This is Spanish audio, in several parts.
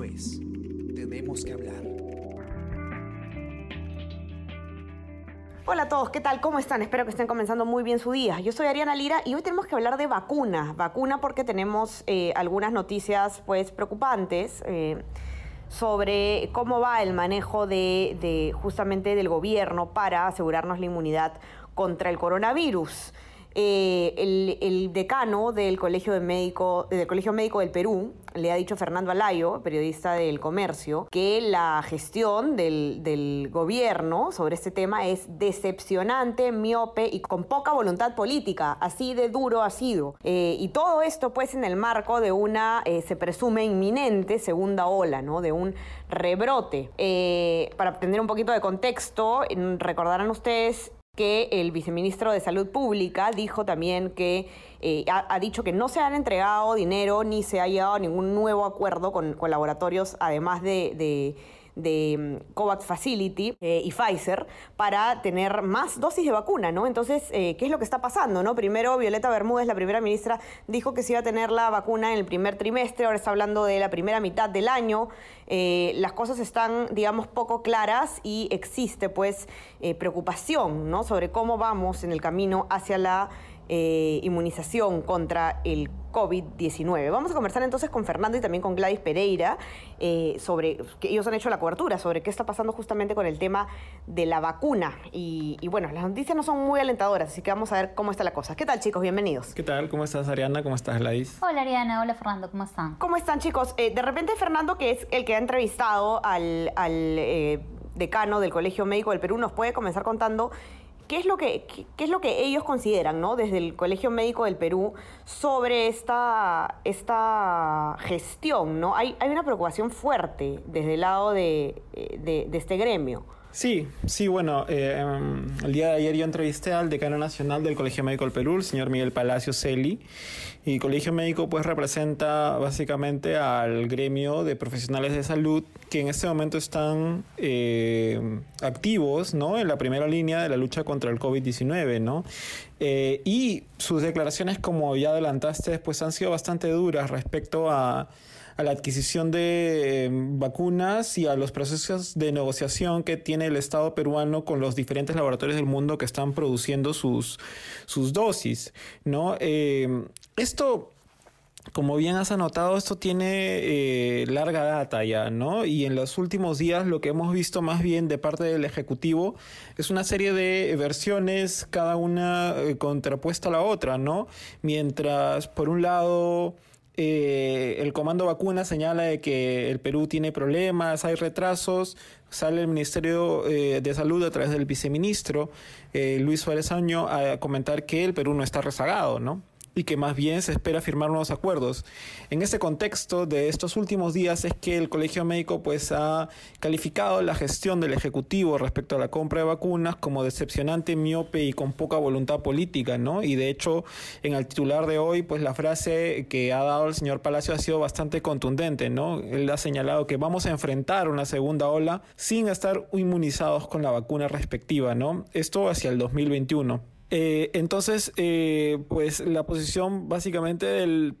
Es Tenemos que hablar. Hola a todos, ¿qué tal? ¿Cómo están? Espero que estén comenzando muy bien su día. Yo soy Ariana Lira y hoy tenemos que hablar de vacuna. Vacuna porque tenemos eh, algunas noticias pues preocupantes. Eh, sobre cómo va el manejo de, justamente del gobierno para asegurarnos la inmunidad contra el coronavirus. Eh, el, el, decano del Colegio, de Médico, del Colegio Médico del Perú le ha dicho Fernando Alayo, periodista del Comercio, que la gestión del, del gobierno sobre este tema es decepcionante, miope y con poca voluntad política. Así de duro ha sido. Eh, y todo esto pues en el marco de una, eh, se presume, inminente segunda ola, ¿no? De un rebrote. Eh, para tener un poquito de contexto, recordarán ustedes que el viceministro de Salud Pública dijo también que eh, ha, dicho que no se han entregado dinero ni se ha llegado a ningún nuevo acuerdo con, con laboratorios, además de, de de mm, COVAX Facility eh, y Pfizer para tener más dosis de vacuna, ¿no? Entonces, eh, ¿qué es lo que está pasando, no? Primero, Violeta Bermúdez, la primera ministra, dijo que se iba a tener la vacuna en el primer trimestre, ahora está hablando de la primera mitad del año. Eh, las cosas están, digamos, poco claras y existe, pues, preocupación, ¿no? Sobre cómo vamos en el camino hacia la inmunización contra el COVID-19. Vamos a conversar entonces con Fernando y también con Gladys Pereira eh, sobre que ellos han hecho la cobertura sobre qué está pasando justamente con el tema de la vacuna. Y, y, bueno, las noticias no son muy alentadoras, así que vamos a ver cómo está la cosa. ¿Qué tal, chicos? Bienvenidos. ¿Qué tal? ¿Cómo estás, Ariana? ¿Cómo estás, Gladys? Hola, Ariana. Hola, Fernando. ¿Cómo están? ¿Cómo están, chicos? Eh, de repente, Fernando, que es el que ha entrevistado al, al eh, decano del Colegio Médico del Perú, nos puede comenzar contando ¿Qué es, lo que, qué, es lo que ellos consideran, ¿no? desde el Colegio Médico del Perú, sobre esta, esta gestión? ¿no? Hay, hay una preocupación fuerte desde el lado de, de, de este gremio. Sí, sí, bueno, eh, el día de ayer yo entrevisté al decano nacional del Colegio Médico del Perú, el señor Miguel Palacio Celi, y Colegio Médico pues representa básicamente al gremio de profesionales de salud que en este momento están eh, activos, ¿no? En la primera línea de la lucha contra el COVID-19, ¿no? Eh, y sus declaraciones, como ya adelantaste, pues han sido bastante duras respecto a a la adquisición de eh, vacunas y a los procesos de negociación que tiene el Estado peruano con los diferentes laboratorios del mundo que están produciendo sus, sus dosis, ¿no? Eh, esto como bien has anotado, esto tiene eh, larga data ya, ¿no? Y en los últimos días lo que hemos visto más bien de parte del Ejecutivo es una serie de versiones, cada una eh, contrapuesta a la otra, ¿no? Mientras, por un lado, eh, el comando vacuna señala de que el Perú tiene problemas, hay retrasos, sale el Ministerio eh, de Salud a través del viceministro eh, Luis Suárez Año a comentar que el Perú no está rezagado, ¿no? Y que más bien se espera firmar nuevos acuerdos. En ese contexto de estos últimos días es que el Colegio Médico pues ha calificado la gestión del Ejecutivo respecto a la compra de vacunas como decepcionante, miope y con poca voluntad política, ¿no? Y de hecho, en el titular de hoy, pues la frase que ha dado el señor Palacio ha sido bastante contundente, ¿no? Él ha señalado que vamos a enfrentar una segunda ola sin estar inmunizados con la vacuna respectiva, ¿no? Esto hacia el 2021. Eh, entonces, eh, pues la posición básicamente del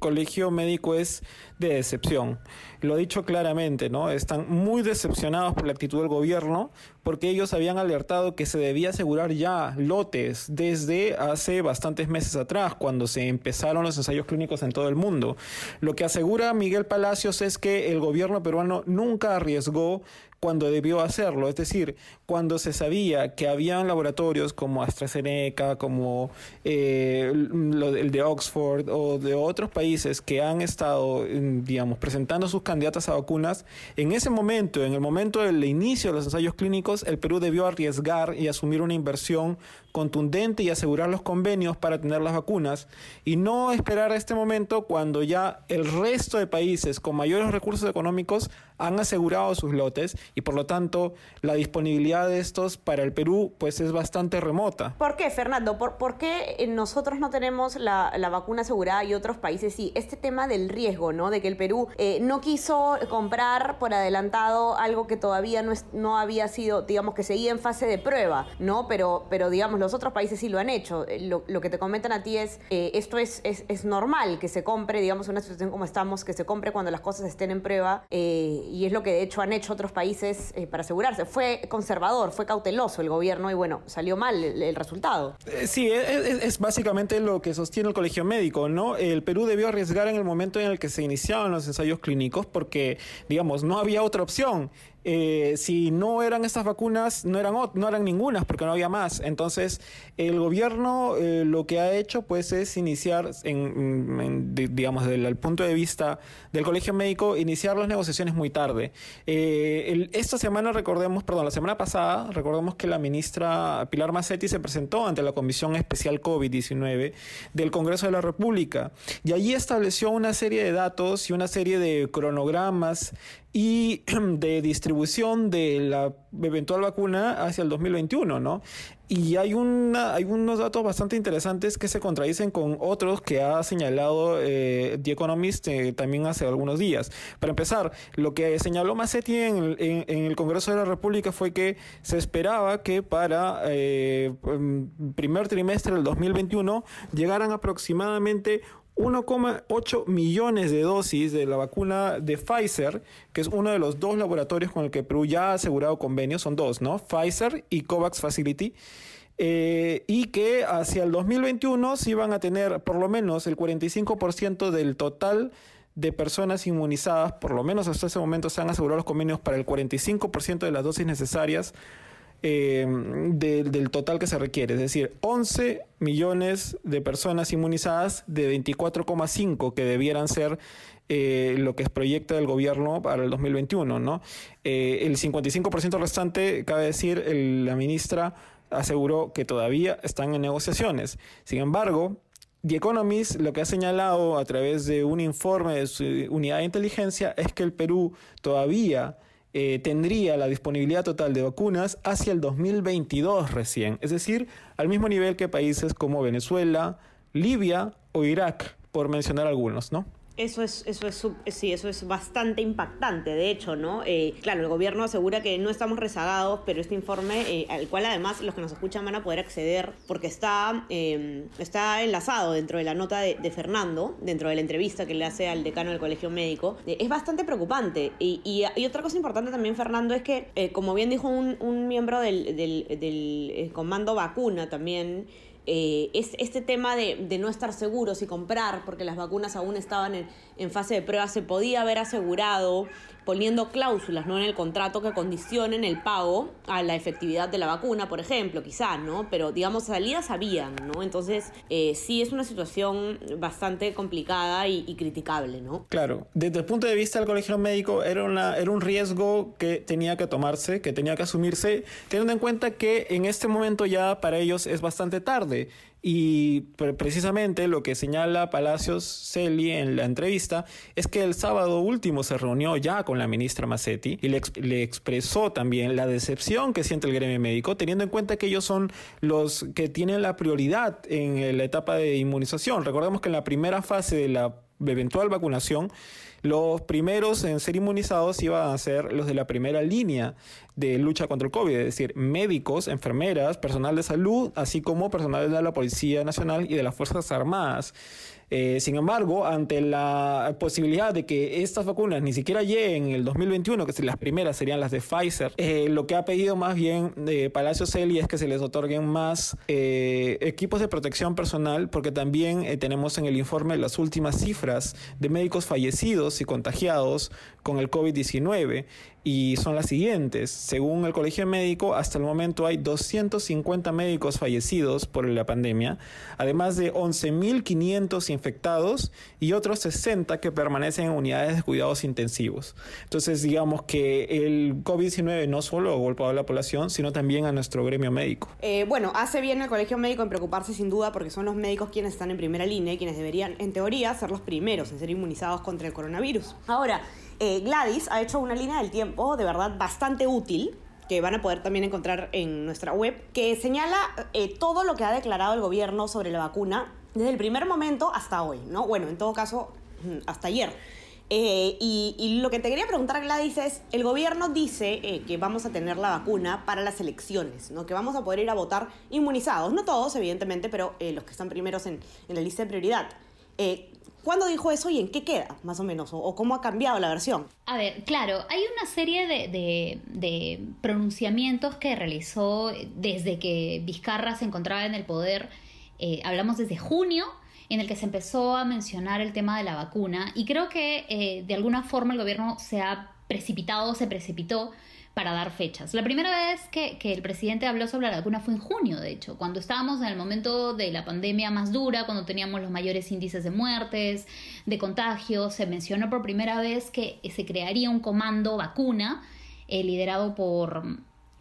colegio médico es de decepción. Lo ha dicho claramente, ¿no? Están muy decepcionados por la actitud del gobierno porque ellos habían alertado que se debía asegurar ya lotes desde hace bastantes meses atrás, cuando se empezaron los ensayos clínicos en todo el mundo. Lo que asegura Miguel Palacios es que el gobierno peruano nunca arriesgó cuando debió hacerlo, es decir, cuando se sabía que habían laboratorios como AstraZeneca, como eh, el de Oxford o de otros países que han estado, digamos, presentando sus candidatas a vacunas, en ese momento, en el momento del inicio de los ensayos clínicos, el Perú debió arriesgar y asumir una inversión contundente y asegurar los convenios para tener las vacunas y no esperar a este momento cuando ya el resto de países con mayores recursos económicos han asegurado sus lotes y por lo tanto la disponibilidad de estos para el Perú pues es bastante remota. ¿Por qué, Fernando? ¿Por, qué nosotros no tenemos la, la, vacuna asegurada y otros países sí? Este tema del riesgo, ¿no? De que el Perú eh, no quiso comprar por adelantado algo que todavía no, es, no había sido, digamos, que seguía en fase de prueba, ¿no? Pero, pero digamos, los otros países sí lo han hecho. Eh, lo, que te comentan a ti es, eh, esto es, es, normal que se compre, digamos, una situación como estamos, que se compre cuando las cosas estén en prueba, eh, y es lo que de hecho han hecho otros países para asegurarse. Fue conservador, fue cauteloso el gobierno y bueno, salió mal el, resultado. Sí, es, es, básicamente lo que sostiene el colegio médico, ¿no? El Perú debió arriesgar en el momento en el que se iniciaban los ensayos clínicos porque, digamos, no había otra opción. Eh, si no eran estas vacunas, no eran, no eran ningunas porque no había más. Entonces, el gobierno eh, lo que ha hecho pues es iniciar, en, en, digamos, desde el punto de vista del colegio médico, iniciar las negociaciones muy tarde. Eh, esta semana, recordemos, perdón, la semana pasada, recordemos que la ministra Pilar Macetti se presentó ante la Comisión Especial COVID-19 del Congreso de la República y allí estableció una serie de datos y una serie de cronogramas y de distribución de la eventual vacuna hacia el 2021, ¿no? Y hay, una, hay unos datos bastante interesantes que se contradicen con otros que ha señalado eh, The Economist eh, también hace algunos días. Para empezar, lo que señaló Massetti en el, en, el Congreso de la República fue que se esperaba que para eh, primer trimestre del 2021 llegaran aproximadamente 1,8 millones de dosis de la vacuna de Pfizer, que es uno de los dos laboratorios con el que Perú ya ha asegurado convenios, son dos, ¿no? Pfizer y COVAX Facility. Eh, y que hacia el 2021 se iban a tener por lo menos el 45% del total de personas inmunizadas, por lo menos hasta ese momento se han asegurado los convenios para el 45% de las dosis necesarias eh, de, del total que se requiere, es decir, 11 millones de personas inmunizadas de 24,5 que debieran ser eh, lo que proyecta el gobierno para el 2021, ¿no? Eh, el 55% restante, cabe decir, la ministra aseguró que todavía están en negociaciones. Sin embargo, The Economist lo que ha señalado a través de un informe de su unidad de inteligencia es que el Perú todavía eh, tendría la disponibilidad total de vacunas hacia el 2022 recién, es decir, al mismo nivel que países como Venezuela, Libia o Irak, por mencionar algunos, ¿no? Eso es, eso es, sí, eso es bastante impactante, de hecho, ¿no? Eh, claro, el gobierno asegura que no estamos rezagados, pero este informe, eh, al cual además los que nos escuchan van a poder acceder, porque está, eh, está enlazado dentro de la nota de, Fernando, dentro de la entrevista que le hace al decano del Colegio Médico, eh, es bastante preocupante. Y, y, otra cosa importante también, Fernando, es que, eh, como bien dijo un, un miembro del, del, eh, comando vacuna también, eh, es este tema de, de, no estar seguros y comprar, porque las vacunas aún estaban en, en, fase de prueba, se podía haber asegurado poniendo cláusulas ¿no? en el contrato que condicionen el pago a la efectividad de la vacuna, por ejemplo, quizás, ¿no? Pero digamos, salidas habían, ¿no? Entonces, eh, sí es una situación bastante complicada y, y, criticable, ¿no? Claro, desde el punto de vista del colegio médico era, una, era un riesgo que tenía que tomarse, que tenía que asumirse, teniendo en cuenta que en este momento ya para ellos es bastante tarde. Y precisamente lo que señala Palacios Celi en la entrevista es que el sábado último se reunió ya con la ministra Massetti y le, le, expresó también la decepción que siente el gremio médico, teniendo en cuenta que ellos son los que tienen la prioridad en la etapa de inmunización. Recordemos que en la primera fase de la eventual vacunación, los primeros en ser inmunizados iban a ser los de la primera línea de lucha contra el COVID, es decir, médicos, enfermeras, personal de salud, así como personal de la Policía Nacional y de las Fuerzas Armadas. Eh, sin embargo, ante la posibilidad de que estas vacunas ni siquiera lleguen en el 2021, que las primeras serían las de Pfizer, eh, lo que ha pedido más bien eh, Palacio Celi es que se les otorguen más equipos de protección personal, porque también tenemos en el informe las últimas cifras de médicos fallecidos y contagiados con el COVID-19 y son las siguientes. Según el Colegio Médico, hasta el momento hay 250 médicos fallecidos por la pandemia, además de 11.500 infectados y otros 60 que permanecen en unidades de cuidados intensivos. Entonces, digamos que el COVID-19 no solo ha golpeado a la población, sino también a nuestro gremio médico. Eh, bueno, hace bien el Colegio Médico en preocuparse sin duda porque son los médicos quienes están en primera línea y quienes deberían, en teoría, ser los primeros en ser inmunizados contra el coronavirus. Ahora, Eh, Gladys ha hecho una línea del tiempo de verdad bastante útil que van a poder también encontrar en nuestra web, que señala eh, todo lo que ha declarado el gobierno sobre la vacuna desde el primer momento hasta hoy, ¿no? Bueno, en todo caso, mm, hasta ayer. Eh, y, lo que te quería preguntar, Gladys, es, el gobierno dice eh, que vamos a tener la vacuna para las elecciones, ¿no? que vamos a poder ir a votar inmunizados, no todos, evidentemente, pero los que están primeros en, la lista de prioridad. ¿Cuándo dijo eso y en qué queda, más o menos? O, cómo ha cambiado la versión? A ver, claro, hay una serie de, de pronunciamientos que realizó desde que Vizcarra se encontraba en el poder. hablamos desde junio en el que se empezó a mencionar el tema de la vacuna y creo que eh, de alguna forma el gobierno se ha precipitado, se precipitó para dar fechas. La primera vez que, el presidente habló sobre la vacuna fue en junio, de hecho, cuando estábamos en el momento de la pandemia más dura, cuando teníamos los mayores índices de muertes, de contagios, se mencionó por primera vez que se crearía un comando vacuna eh, liderado por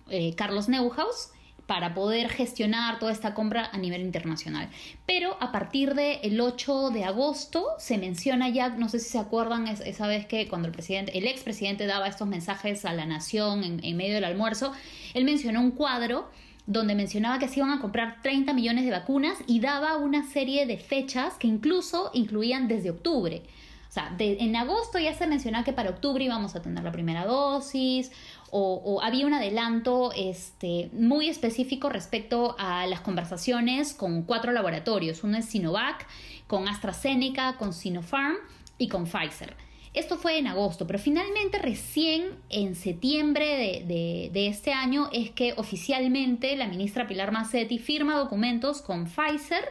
eh, Carlos Neuhaus para poder gestionar toda esta compra a nivel internacional. Pero a partir del 8 de agosto se menciona ya, no sé si se acuerdan esa vez que cuando el presidente, el expresidente daba estos mensajes a la nación en, en medio del almuerzo, él mencionó un cuadro donde mencionaba que se iban a comprar 30 millones de vacunas y daba una serie de fechas que incluso incluían desde octubre. O sea, en agosto ya se mencionaba que para octubre íbamos a tener la primera dosis, o, había un adelanto este, muy específico respecto a las conversaciones con cuatro laboratorios. Uno es Sinovac, con AstraZeneca, con Sinopharm y con Pfizer. Esto fue en agosto, pero finalmente recién en septiembre de, este año es que oficialmente la ministra Pilar Massetti firma documentos con Pfizer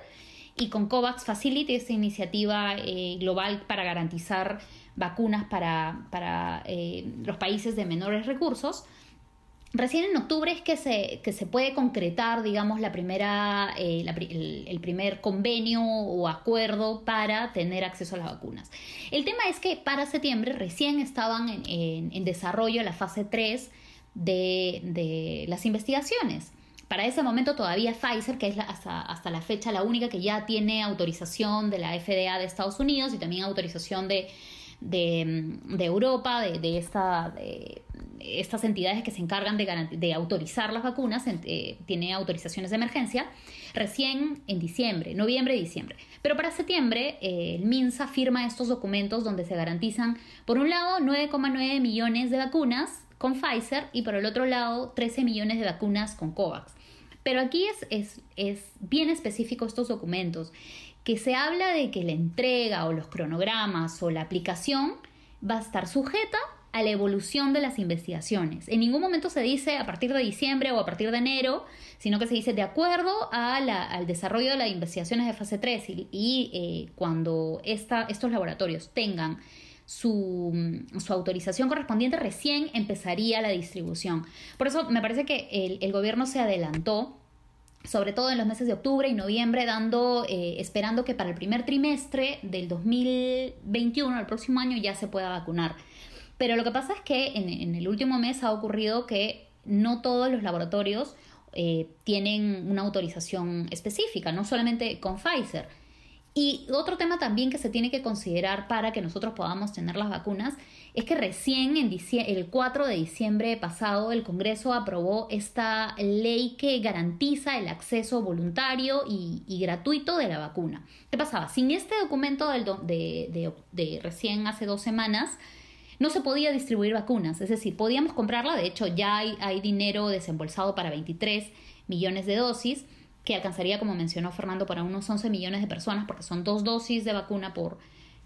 y con COVAX Facility, esta iniciativa eh, global para garantizar vacunas para, para eh, los países de menores recursos. Recién en octubre es que se, que se puede concretar, digamos, la primera, eh, el, primer convenio o acuerdo para tener acceso a las vacunas. El tema es que para septiembre recién estaban en, en, desarrollo la fase 3 de, de, las investigaciones. Para ese momento todavía Pfizer, que es hasta, hasta la fecha la única que ya tiene autorización de la FDA de Estados Unidos y también autorización de, de, Europa, de, esta, de, estas entidades que se encargan de, autorizar las vacunas, eh, tiene autorizaciones de emergencia, recién en diciembre, noviembre diciembre. Pero para septiembre, eh, el MINSA firma estos documentos donde se garantizan, por un lado, 9,9 millones de vacunas con Pfizer y por el otro lado, 13 millones de vacunas con COVAX. Pero aquí es, es, es bien específico estos documentos que se habla de que la entrega o los cronogramas o la aplicación va a estar sujeta a la evolución de las investigaciones. En ningún momento se dice a partir de diciembre o a partir de enero, sino que se dice de acuerdo al desarrollo de las investigaciones de fase 3 y, eh, cuando estos laboratorios tengan su, autorización correspondiente, recién empezaría la distribución. Por eso me parece que el gobierno se adelantó sobre todo en los meses de octubre y noviembre, dando, eh, esperando que para el primer trimestre del 2021, el próximo año, ya se pueda vacunar. Pero lo que pasa es que en, el último mes ha ocurrido que no todos los laboratorios eh, tienen una autorización específica, no solamente con Pfizer. Y otro tema también que se tiene que considerar para que nosotros podamos tener las vacunas es que recién en el 4 de diciembre pasado el Congreso aprobó esta ley que garantiza el acceso voluntario y, gratuito de la vacuna. ¿Qué pasaba? Sin este documento de, recién hace dos semanas, no se podía distribuir vacunas, es decir, podíamos comprarla, de hecho ya hay, hay dinero desembolsado para 23 millones de dosis, que alcanzaría, como mencionó Fernando, para unos 11 millones de personas, porque son dos dosis de vacuna por,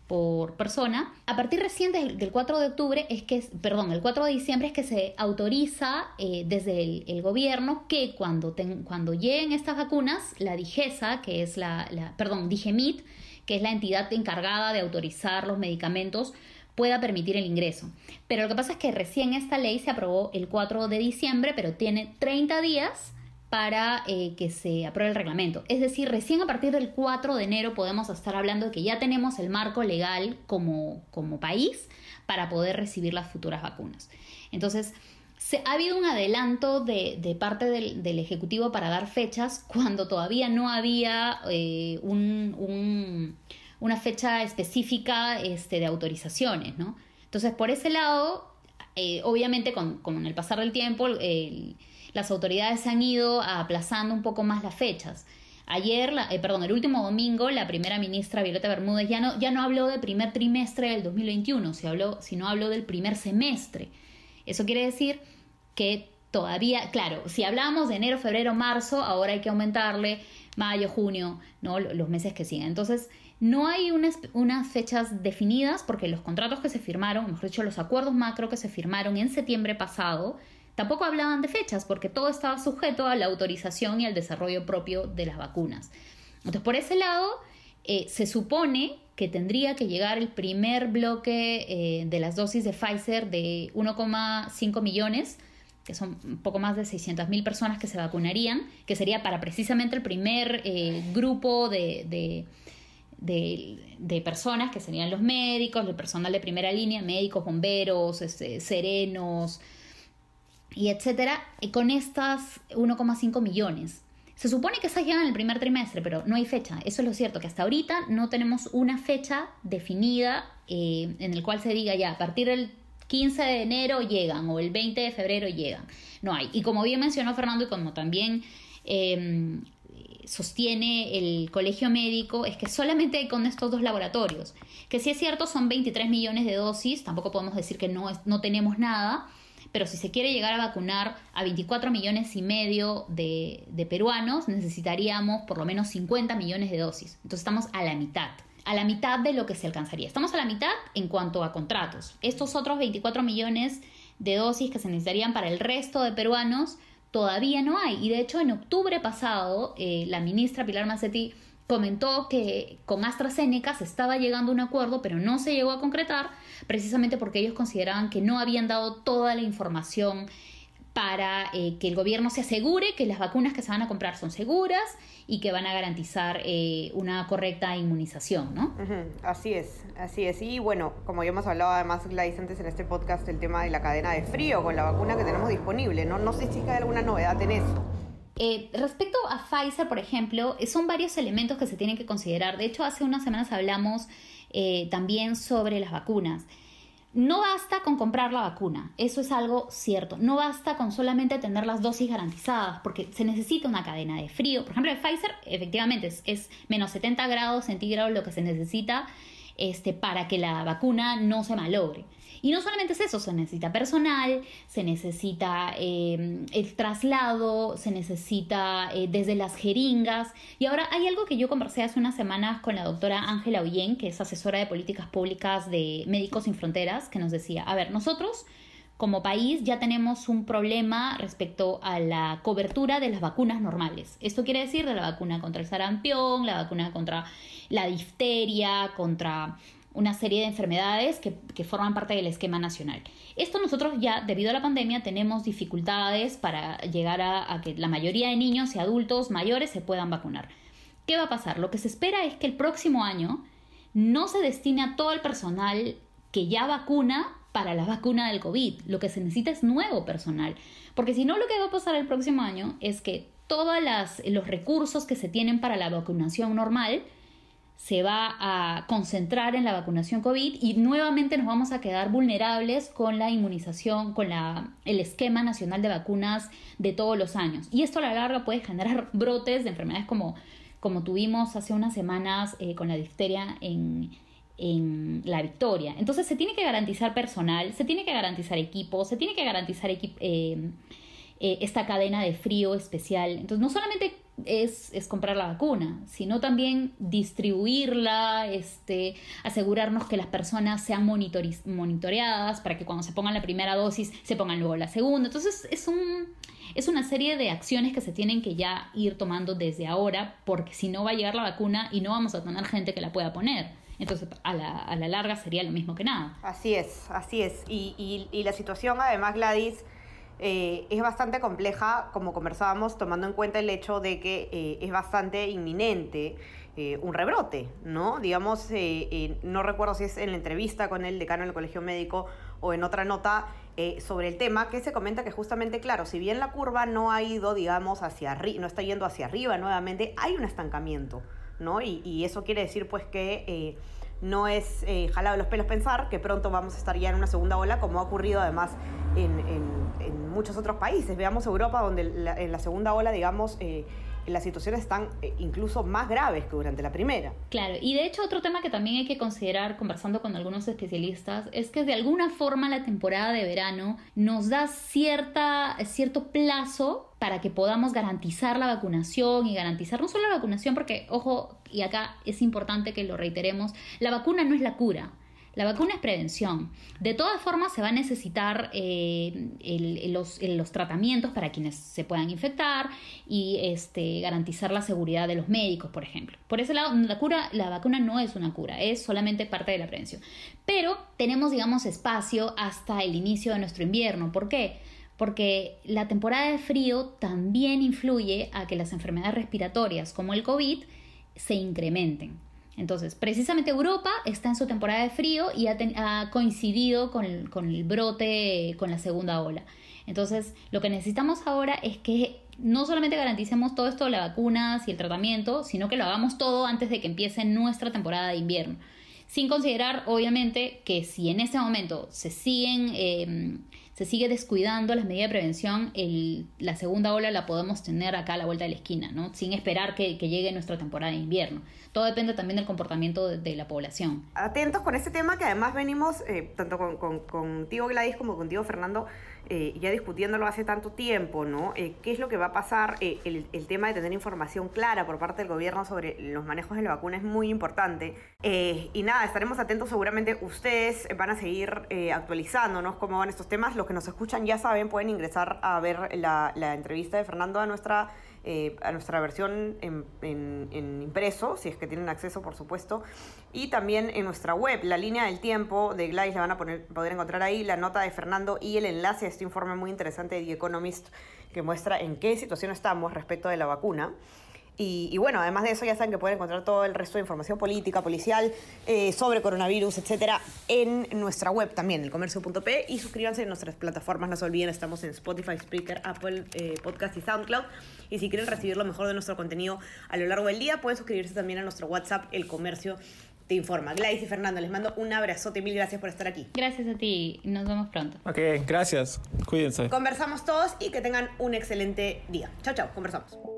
por persona. A partir recién del, 4 de octubre es que, perdón, el 4 de diciembre es que se autoriza eh, desde el, gobierno que cuando, cuando lleguen estas vacunas, la DIGESA, que es la, la, perdón, DIGEMIT, que es la entidad encargada de autorizar los medicamentos, pueda permitir el ingreso. Pero lo que pasa es que recién esta ley se aprobó el 4 de diciembre, pero tiene 30 días para eh, que se apruebe el reglamento. Es decir, recién a partir del 4 de enero podemos estar hablando de que ya tenemos el marco legal como, como país para poder recibir las futuras vacunas. Entonces, ha habido un adelanto de, parte del, Ejecutivo para dar fechas cuando todavía no había eh, un, una fecha específica este, de autorizaciones, ¿no? Entonces, por ese lado, eh, obviamente con, con, el pasar del tiempo, las autoridades han ido aplazando un poco más las fechas. Ayer, eh, perdón, el último domingo, la primera ministra Violeta Bermúdez ya no, ya no habló del primer trimestre del 2021, se habló, sino habló del primer semestre. Eso quiere decir que todavía, claro, si hablamos de enero, febrero, marzo, ahora hay que aumentarle mayo, junio, ¿no? los meses que siguen. Entonces, no hay unas, unas fechas definidas porque los contratos que se firmaron, mejor dicho, los acuerdos macro que se firmaron en septiembre pasado, tampoco hablaban de fechas porque todo estaba sujeto a la autorización y al desarrollo propio de las vacunas. Entonces, por ese lado, eh, se supone que tendría que llegar el primer bloque eh, de las dosis de Pfizer de 1,5 millones que son un poco más de 600.000 personas que se vacunarían, que sería para precisamente el primer eh, grupo de, de, personas, que serían los médicos, el personal de primera línea, médicos, bomberos, este, serenos, y etcétera, y con estas 1,5 millones. Se supone que esas llegan el primer trimestre, pero no hay fecha. Eso es lo cierto, que hasta ahorita no tenemos una fecha definida eh, en el cual se diga ya, a partir del 15 de enero llegan o el 20 de febrero llegan. No hay. Y como bien mencionó Fernando y como también em, sostiene el colegio médico, es que solamente hay con estos dos laboratorios. Que si es cierto, son 23 millones de dosis, tampoco podemos decir que no, no tenemos nada, pero si se quiere llegar a vacunar a 24 millones y medio de, peruanos, necesitaríamos por lo menos 50 millones de dosis. Entonces estamos a la mitad a la mitad de lo que se alcanzaría. Estamos a la mitad en cuanto a contratos. Estos otros 24 millones de dosis que se necesitarían para el resto de peruanos todavía no hay. Y de hecho, en octubre pasado, eh, la ministra Pilar Macetti comentó que con AstraZeneca se estaba llegando a un acuerdo, pero no se llegó a concretar, precisamente porque ellos consideraban que no habían dado toda la información para eh, que el gobierno se asegure que las vacunas que se van a comprar son seguras y que van a garantizar eh, una correcta inmunización, ¿no? Así es, así es. Y bueno, como ya hemos hablado además, Gladys, antes en este podcast, el tema de la cadena de frío con la vacuna que tenemos disponible, ¿no? No sé si hay alguna novedad en eso. Eh, respecto a Pfizer, por ejemplo, son varios elementos que se tienen que considerar. De hecho, hace unas semanas hablamos eh, también sobre las vacunas. No basta con comprar la vacuna, eso es algo cierto. No basta con solamente tener las dosis garantizadas, porque se necesita una cadena de frío. Por ejemplo, el Pfizer efectivamente es, menos 70 grados centígrados lo que se necesita este, para que la vacuna no se malogre. Y no solamente es eso, se necesita personal, se necesita em, el traslado, se necesita eh, desde las jeringas. Y ahora hay algo que yo conversé hace unas semanas con la doctora Ángela Ullén, que es asesora de políticas públicas de Médicos Sin Fronteras, que nos decía, a ver, nosotros como país ya tenemos un problema respecto a la cobertura de las vacunas normales. Esto quiere decir de la vacuna contra el sarampión, la vacuna contra la difteria, contra una serie de enfermedades que, forman parte del esquema nacional. Esto nosotros ya, debido a la pandemia, tenemos dificultades para llegar a, que la mayoría de niños y adultos mayores se puedan vacunar. ¿Qué va a pasar? Lo que se espera es que el próximo año no se destine a todo el personal que ya vacuna para la vacuna del COVID. Lo que se necesita es nuevo personal. Porque si no, lo que va a pasar el próximo año es que todos los recursos que se tienen para la vacunación normal se va a concentrar en la vacunación COVID y nuevamente nos vamos a quedar vulnerables con la inmunización, con la, el esquema nacional de vacunas de todos los años. Y esto a la larga puede generar brotes de enfermedades como, como tuvimos hace unas semanas eh, con la difteria en, en la victoria. Entonces se tiene que garantizar personal, se tiene que garantizar equipo, se tiene que garantizar eh, eh, esta cadena de frío especial. Entonces no solamente es, comprar la vacuna, sino también distribuirla, este, asegurarnos que las personas sean monitoreadas para que cuando se pongan la primera dosis se pongan luego la segunda. Entonces es, un, es una serie de acciones que se tienen que ya ir tomando desde ahora, porque si no va a llegar la vacuna y no vamos a tener gente que la pueda poner. Entonces, a la, a la larga sería lo mismo que nada. Así es, así es. Y, y, y la situación, además, Gladys, eh, es bastante compleja, como conversábamos, tomando en cuenta el hecho de que eh, es bastante inminente eh, un rebrote, ¿no? Digamos, no recuerdo si es en la entrevista con el decano del Colegio Médico o en otra nota sobre el tema, que se comenta que justamente, claro, si bien la curva no ha ido, digamos, hacia arriba, no está yendo hacia arriba nuevamente, hay un estancamiento, ¿no? Y, y eso quiere decir, pues, que no es eh, jalado los pelos pensar que pronto vamos a estar ya en una segunda ola, como ha ocurrido además en, en, muchos otros países. Veamos Europa, donde en la segunda ola, digamos, eh, las situaciones están eh, incluso más graves que durante la primera. Claro, y de hecho otro tema que también hay que considerar conversando con algunos especialistas es que de alguna forma la temporada de verano nos da cierta, cierto plazo para que podamos garantizar la vacunación y garantizar no solo la vacunación, porque, ojo, y acá es importante que lo reiteremos, la vacuna no es la cura. La vacuna es prevención. De todas formas, se va a necesitar eh, los, tratamientos para quienes se puedan infectar y este, garantizar la seguridad de los médicos, por ejemplo. Por ese lado, la, cura, la vacuna no es una cura, es solamente parte de la prevención. Pero tenemos, digamos, espacio hasta el inicio de nuestro invierno. ¿Por qué? Porque la temporada de frío también influye a que las enfermedades respiratorias, como el COVID, se incrementen. Entonces, precisamente Europa está en su temporada de frío y ha, coincidido con el, brote, con la segunda ola. Entonces, lo que necesitamos ahora es que no solamente garanticemos todo esto las vacunas y el tratamiento, sino que lo hagamos todo antes de que empiece nuestra temporada de invierno. Sin considerar, obviamente, que si en ese momento se siguen em, se sigue descuidando las medidas de prevención, la segunda ola la podemos tener acá a la vuelta de la esquina, ¿no? sin esperar que, llegue nuestra temporada de invierno. Todo depende también del comportamiento de, la población. Atentos con este tema que además venimos, eh, tanto con, contigo Gladys como contigo Fernando, eh, ya discutiéndolo hace tanto tiempo, ¿no? Eh, ¿Qué es lo que va a pasar? El, el, tema de tener información clara por parte del gobierno sobre los manejos de la vacuna es muy importante. y nada, estaremos atentos, seguramente ustedes van a seguir actualizándonos cómo van estos temas. Los que nos escuchan ya saben, pueden ingresar a ver la, entrevista de Fernando a nuestra, eh, a nuestra versión en, impreso, si es que tienen acceso, por supuesto, y también en nuestra web, la línea del tiempo de Gladys, la van a poder encontrar ahí, la nota de Fernando y el enlace a este informe muy interesante de The Economist que muestra en qué situación estamos respecto de la vacuna. Y, bueno, además de eso ya saben que pueden encontrar todo el resto de información política, policial, eh, sobre coronavirus, etcétera, en nuestra web también, elcomercio.p y suscríbanse en nuestras plataformas, no se olviden, estamos en Spotify, Spreaker, Apple eh, Podcast y SoundCloud. Y si quieren recibir lo mejor de nuestro contenido a lo largo del día, pueden suscribirse también a nuestro WhatsApp, El Comercio te informa. Gladys y Fernando, les mando un abrazote, mil gracias por estar aquí. Gracias a ti, nos vemos pronto. Ok, gracias, cuídense. Conversamos todos y que tengan un excelente día. Chao, chao, conversamos.